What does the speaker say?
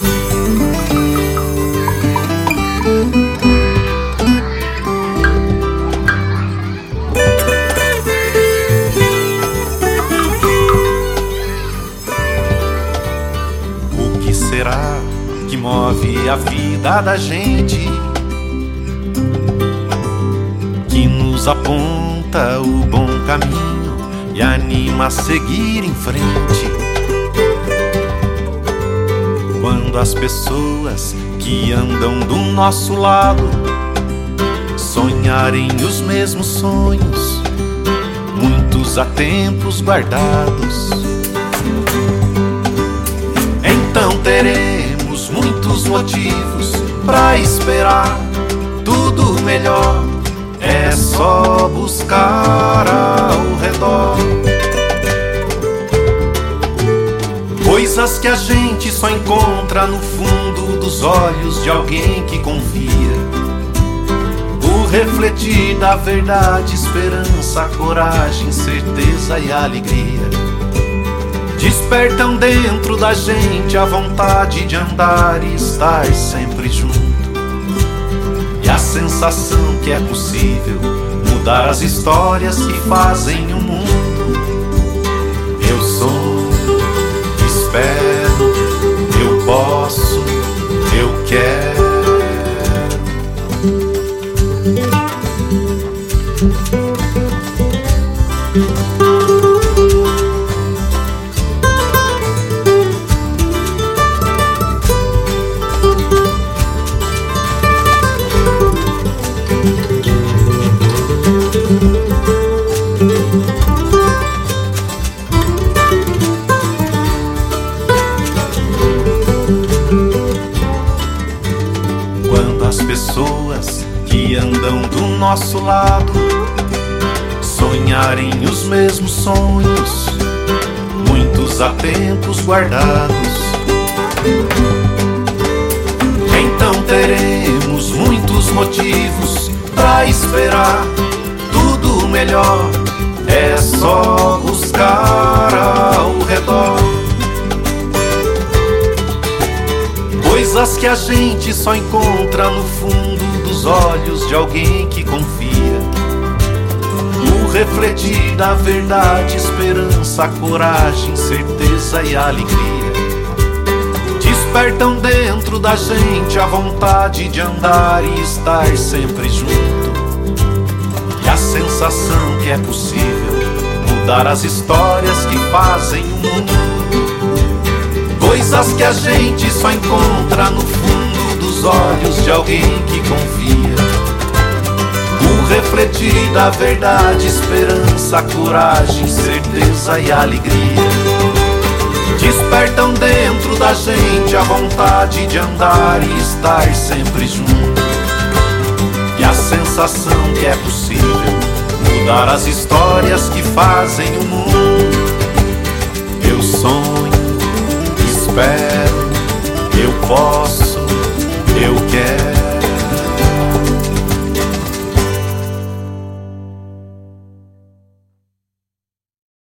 O que será que move a vida da gente? Que nos aponta o bom caminho e anima a seguir em frente. As pessoas que andam do nosso lado sonharem os mesmos sonhos, muitos há tempos guardados. Então teremos muitos motivos para esperar tudo melhor. É só buscar ao coisas que a gente só encontra no fundo dos olhos de alguém que confia. O refletir da verdade, esperança, coragem, certeza e alegria despertam dentro da gente a vontade de andar e estar sempre junto. E a sensação que é possível mudar as histórias que fazem o Yeah. Pessoas que andam do nosso lado sonharem os mesmos sonhos, muitos há tempos guardados. Então teremos muitos motivos para esperar tudo melhor. É só buscar Coisas que a gente só encontra no fundo dos olhos de alguém que confia. O refletir da verdade, esperança, coragem, certeza e alegria. Despertam dentro da gente a vontade de andar e estar sempre junto. E a sensação que é possível mudar as histórias que fazem o mundo. Coisas que a gente só encontra no fundo dos olhos de alguém que confia. O refletir da verdade, esperança, coragem, certeza e alegria. Despertam dentro da gente a vontade de andar e estar sempre junto. E a sensação que é possível mudar as histórias que fazem o mundo.